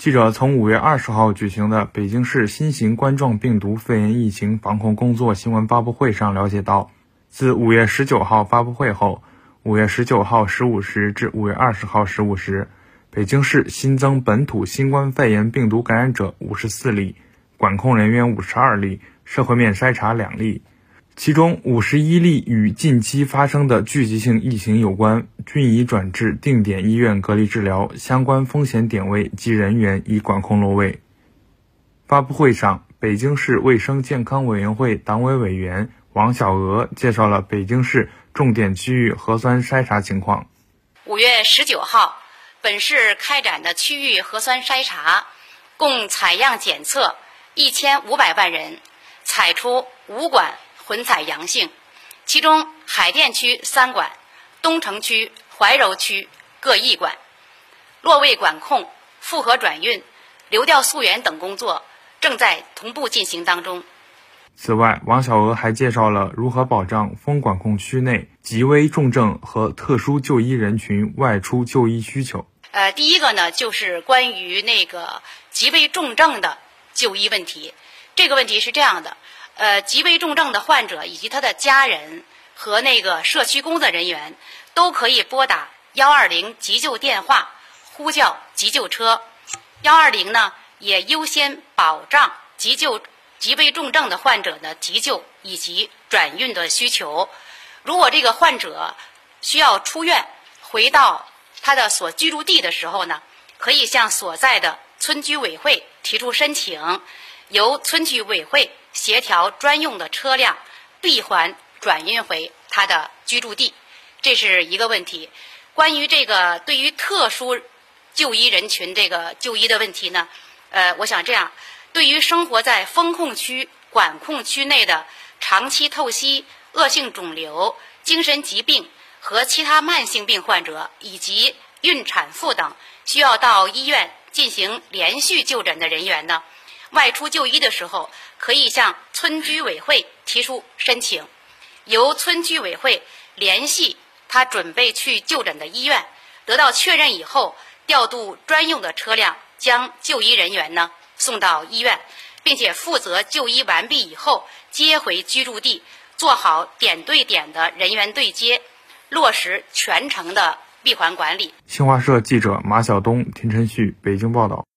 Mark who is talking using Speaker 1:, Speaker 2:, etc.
Speaker 1: 记者从五月二十号举行的北京市新型冠状病毒肺炎疫情防控工作新闻发布会上了解到，自五月十九号发布会后，五月十九号十五时至五月二十号十五时，北京市新增本土新冠肺炎病毒感染者五十四例，管控人员五十二例，社会面筛查两例。其中五十一例与近期发生的聚集性疫情有关，均已转至定点医院隔离治疗，相关风险点位及人员已管控落位。发布会上，北京市卫生健康委员会党委委员王小娥介绍了北京市重点区域核酸筛查情况。
Speaker 2: 五月十九号，本市开展的区域核酸筛查，共采样检测一千五百万人，采出五管。混采阳性，其中海淀区三管，东城区、怀柔区各一管，落位管控、复核转运、流调溯源等工作正在同步进行当中。
Speaker 1: 此外，王小娥还介绍了如何保障封管控区内急危重症和特殊就医人群外出就医需求。
Speaker 2: 呃，第一个呢，就是关于那个急危重症的就医问题。这个问题是这样的。呃，极危重症的患者以及他的家人和那个社区工作人员都可以拨打幺二零急救电话，呼叫急救车。幺二零呢，也优先保障急救极危重症的患者的急救以及转运的需求。如果这个患者需要出院回到他的所居住地的时候呢，可以向所在的村居委会提出申请，由村居委会。协调专用的车辆闭环转运回他的居住地，这是一个问题。关于这个对于特殊就医人群这个就医的问题呢，呃，我想这样：对于生活在风控区、管控区内的长期透析、恶性肿瘤、精神疾病和其他慢性病患者，以及孕产妇等需要到医院进行连续就诊的人员呢。外出就医的时候，可以向村居委会提出申请，由村居委会联系他准备去就诊的医院，得到确认以后，调度专用的车辆将就医人员呢送到医院，并且负责就医完毕以后接回居住地，做好点对点的人员对接，落实全程的闭环管理。
Speaker 1: 新华社记者马晓东、田晨旭北京报道。